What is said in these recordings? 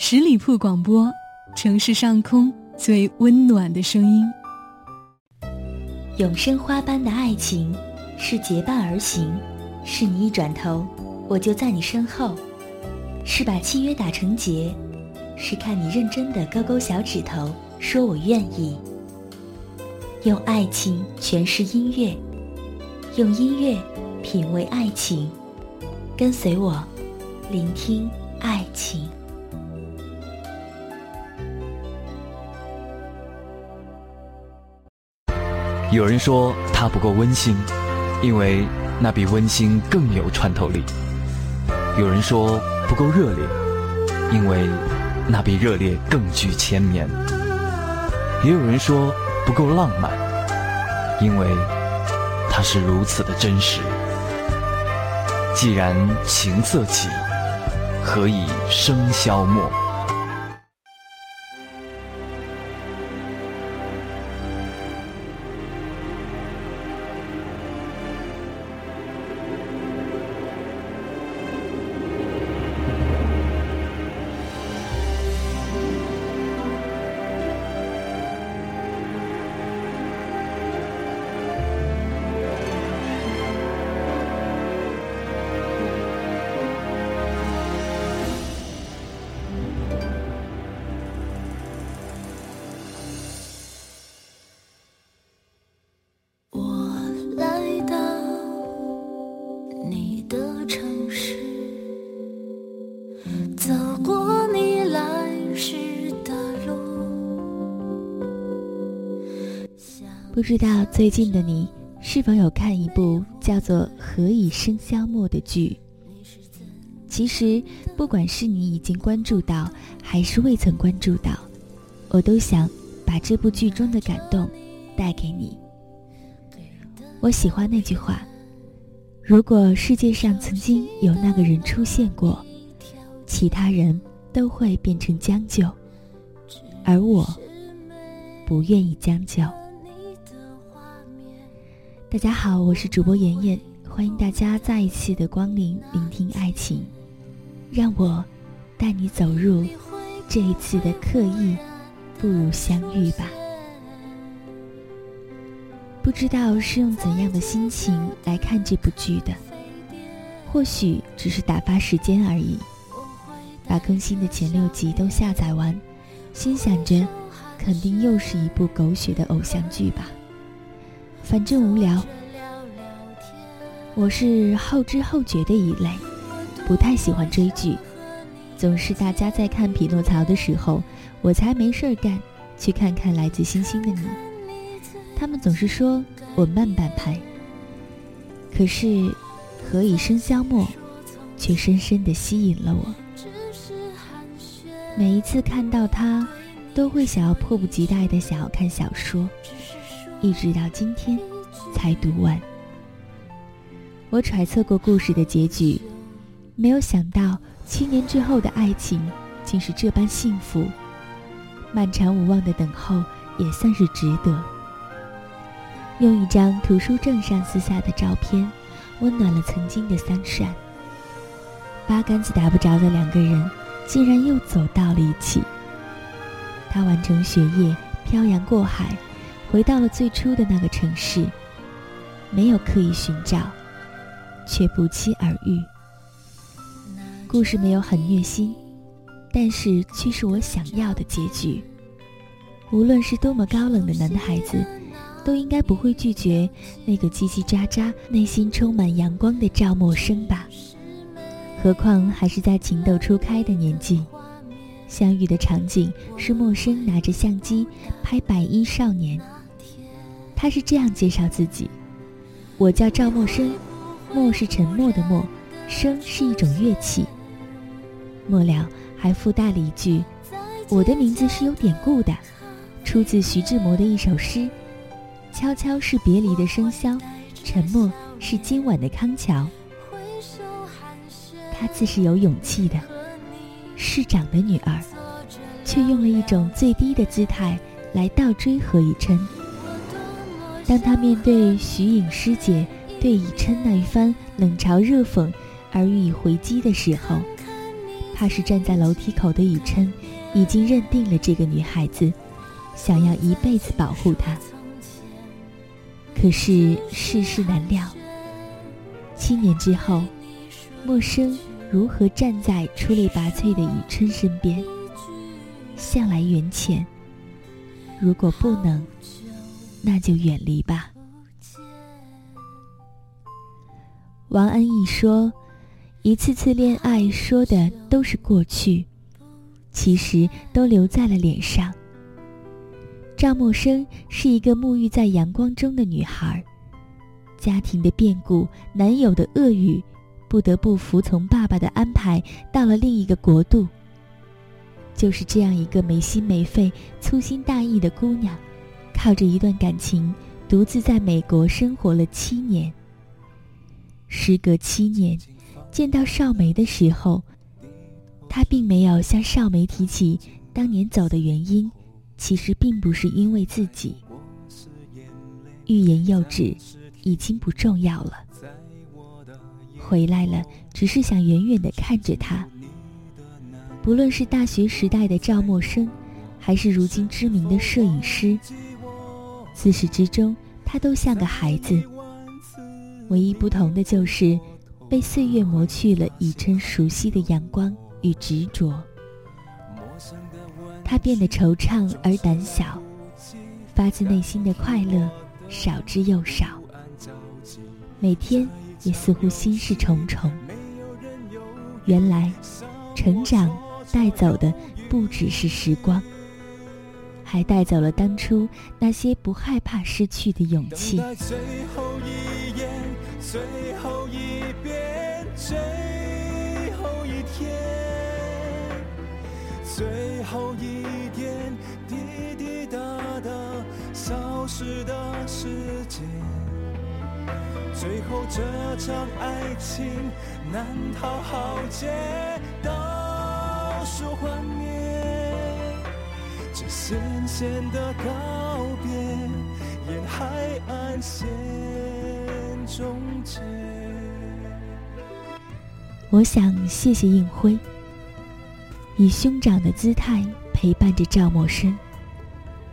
十里铺广播，城市上空最温暖的声音。永生花般的爱情，是结伴而行，是你一转头，我就在你身后，是把契约打成结，是看你认真的勾勾小指头，说我愿意。用爱情诠释音乐，用音乐品味爱情，跟随我，聆听爱情。有人说它不够温馨，因为那比温馨更有穿透力；有人说不够热烈，因为那比热烈更具千年；也有人说不够浪漫，因为它是如此的真实。既然情色起，何以笙箫默？不知道最近的你是否有看一部叫做《何以笙箫默》的剧？其实，不管是你已经关注到，还是未曾关注到，我都想把这部剧中的感动带给你。我喜欢那句话：“如果世界上曾经有那个人出现过，其他人都会变成将就，而我不愿意将就。”大家好，我是主播妍妍，欢迎大家再一次的光临，聆听爱情，让我带你走入这一次的刻意不如相遇吧。不知道是用怎样的心情来看这部剧的，或许只是打发时间而已。把更新的前六集都下载完，心想着，肯定又是一部狗血的偶像剧吧。反正无聊，我是后知后觉的一类，不太喜欢追剧，总是大家在看《匹诺曹》的时候，我才没事儿干，去看看《来自星星的你》。他们总是说我慢半拍，可是《何以笙箫默》却深深地吸引了我。每一次看到他，都会想要迫不及待地想要看小说。一直到今天才读完。我揣测过故事的结局，没有想到七年之后的爱情竟是这般幸福。漫长无望的等候也算是值得。用一张图书证上撕下的照片，温暖了曾经的三闪。八竿子打不着的两个人，竟然又走到了一起。他完成学业，漂洋过海。回到了最初的那个城市，没有刻意寻找，却不期而遇。故事没有很虐心，但是却是我想要的结局。无论是多么高冷的男孩子，都应该不会拒绝那个叽叽喳喳、内心充满阳光的赵默笙吧？何况还是在情窦初开的年纪。相遇的场景是陌生拿着相机拍白衣少年。他是这样介绍自己：“我叫赵默笙，默是沉默的默，笙是一种乐器。”末了还附带了一句：“我的名字是有典故的，出自徐志摩的一首诗：‘悄悄是别离的笙箫，沉默是今晚的康桥。’”他自是有勇气的，市长的女儿，却用了一种最低的姿态来倒追何以琛。当他面对徐颖师姐对以琛那一番冷嘲热讽而予以回击的时候，怕是站在楼梯口的雨琛，已经认定了这个女孩子，想要一辈子保护她。可是世事难料，七年之后，陌生如何站在出类拔萃的雨琛身边？向来缘浅，如果不能，那就远离吧。王安忆说：“一次次恋爱说的都是过去，其实都留在了脸上。”赵默笙是一个沐浴在阳光中的女孩，家庭的变故，男友的恶语，不得不服从爸爸的安排，到了另一个国度。就是这样一个没心没肺、粗心大意的姑娘，靠着一段感情，独自在美国生活了七年。时隔七年，见到少梅的时候，他并没有向少梅提起当年走的原因。其实并不是因为自己，欲言又止，已经不重要了。回来了，只是想远远的看着他。不论是大学时代的赵默笙，还是如今知名的摄影师，自始至终，他都像个孩子。唯一不同的就是，被岁月磨去了以琛熟悉的阳光与执着。他变得惆怅而胆小，发自内心的快乐少之又少，每天也似乎心事重重。原来，成长带走的不只是时光，还带走了当初那些不害怕失去的勇气。最后一眼，最后一遍，最后一天，最。后一点滴滴答答消失的时间，最后这场爱情难逃浩劫，倒数幻灭，咸咸的告别，沿海岸线终结。我想谢谢应辉。以兄长的姿态陪伴着赵默笙，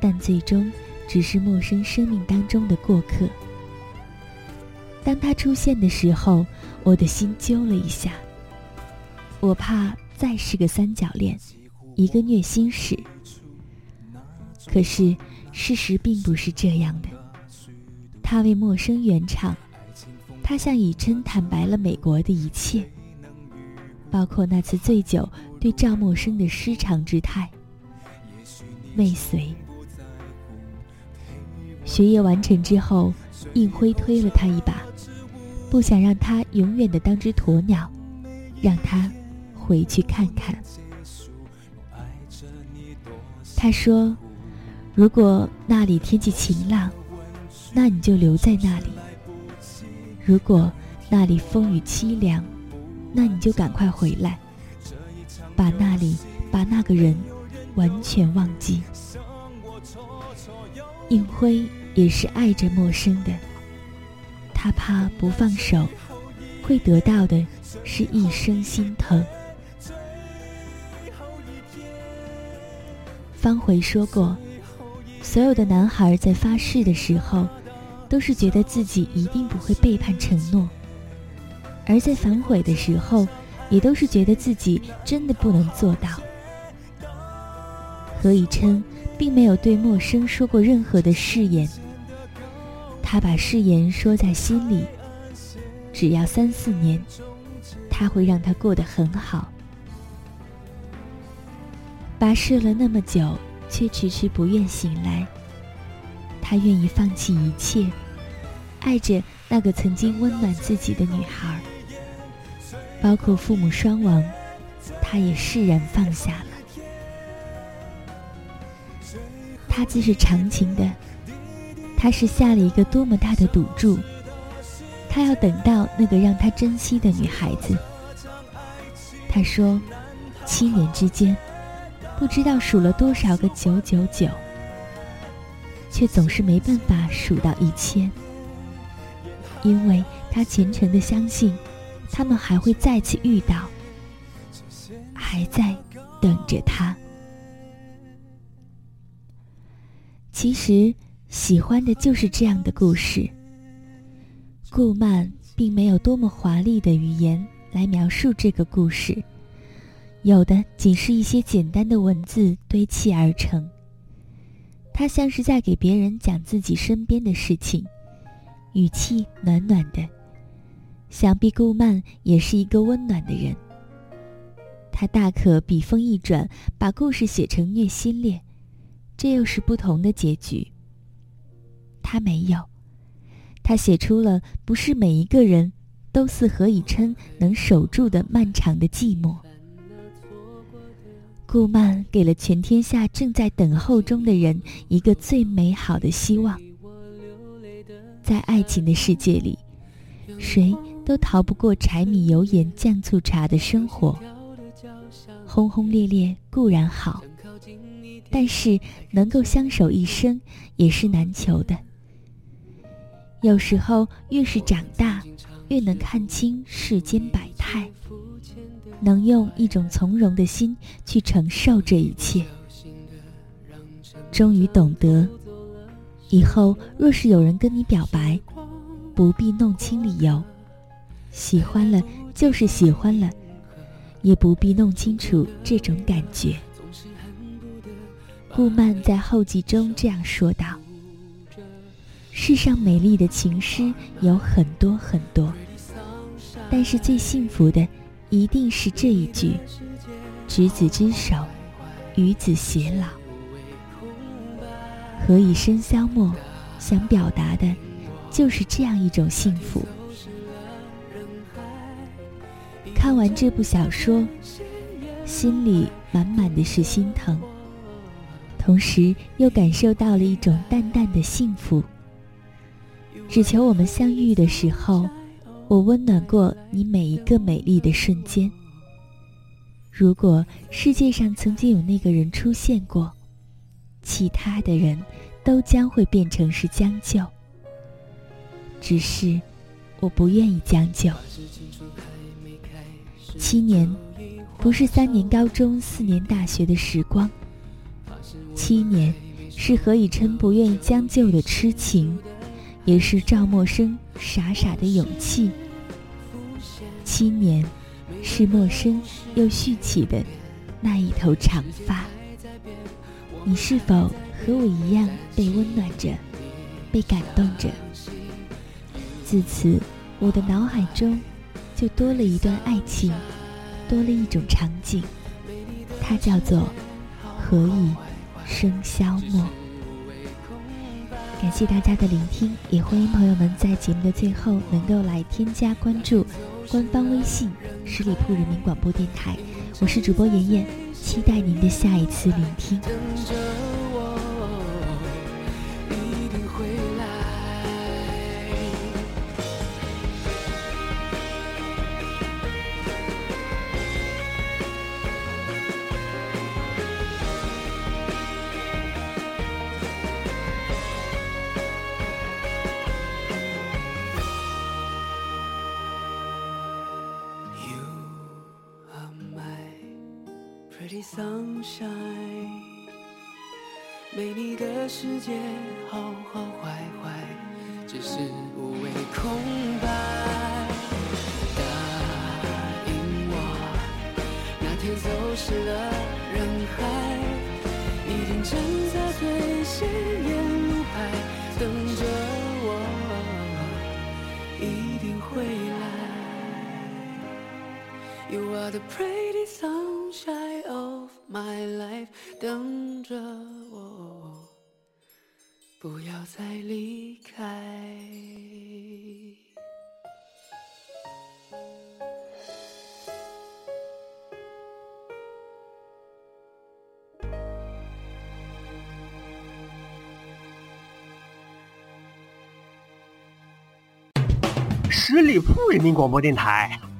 但最终只是陌生生命当中的过客。当他出现的时候，我的心揪了一下。我怕再是个三角恋，一个虐心史。可是事实并不是这样的。他为陌生圆场，他向以琛坦白了美国的一切。包括那次醉酒对赵默笙的失常之态，未遂。学业完成之后，应辉推了他一把，不想让他永远的当只鸵鸟，让他回去看看。他说：“如果那里天气晴朗，那你就留在那里；如果那里风雨凄凉。”那你就赶快回来，把那里、把那个人完全忘记。应辉也是爱着陌生的，他怕不放手，会得到的是一生心疼。方茴说过，所有的男孩在发誓的时候，都是觉得自己一定不会背叛承诺。而在反悔的时候，也都是觉得自己真的不能做到。何以琛并没有对陌生说过任何的誓言，他把誓言说在心里，只要三四年，他会让他过得很好。跋涉了那么久，却迟迟不愿醒来，他愿意放弃一切，爱着那个曾经温暖自己的女孩。包括父母双亡，他也释然放下了。他自是长情的，他是下了一个多么大的赌注，他要等到那个让他珍惜的女孩子。他说，七年之间，不知道数了多少个九九九，却总是没办法数到一千，因为他虔诚的相信。他们还会再次遇到，还在等着他。其实，喜欢的就是这样的故事。顾漫并没有多么华丽的语言来描述这个故事，有的仅是一些简单的文字堆砌而成。他像是在给别人讲自己身边的事情，语气暖暖的。想必顾漫也是一个温暖的人。他大可笔锋一转，把故事写成虐心恋。这又是不同的结局。他没有，他写出了不是每一个人都似何以琛能守住的漫长的寂寞。顾漫给了全天下正在等候中的人一个最美好的希望。在爱情的世界里，谁都逃不过柴米油盐酱醋茶的生活。轰轰烈烈固然好。但是能够相守一生也是难求的。有时候越是长大，越能看清世间百态，能用一种从容的心去承受这一切。终于懂得，以后若是有人跟你表白，不必弄清理由，喜欢了就是喜欢了，也不必弄清楚这种感觉。顾漫在后记中这样说道：“世上美丽的情诗有很多很多，但是最幸福的，一定是这一句‘执子之手，与子偕老’。何以笙箫默，想表达的，就是这样一种幸福。看完这部小说，心里满满的是心疼。”同时又感受到了一种淡淡的幸福。只求我们相遇的时候，我温暖过你每一个美丽的瞬间。如果世界上曾经有那个人出现过，其他的人都将会变成是将就。只是我不愿意将就。七年，不是三年高中、四年大学的时光。七年，是何以琛不愿意将就的痴情，也是赵默笙傻傻的勇气。七年，是陌生又蓄起的那一头长发。你是否和我一样被温暖着，被感动着？自此，我的脑海中就多了一段爱情，多了一种场景，它叫做何以。笙箫默，感谢大家的聆听，也欢迎朋友们在节目的最后能够来添加关注官方微信十里铺人民广播电台，我是主播妍妍，期待您的下一次聆听。sunshine，没你的世界好好坏坏，只是无谓空白。答应我，那天走失了人海，一定站在最显眼路牌，等着我，一定会来。You are the pretty sunshine of my life，等着我，不要再离开。十里铺人民广播电台。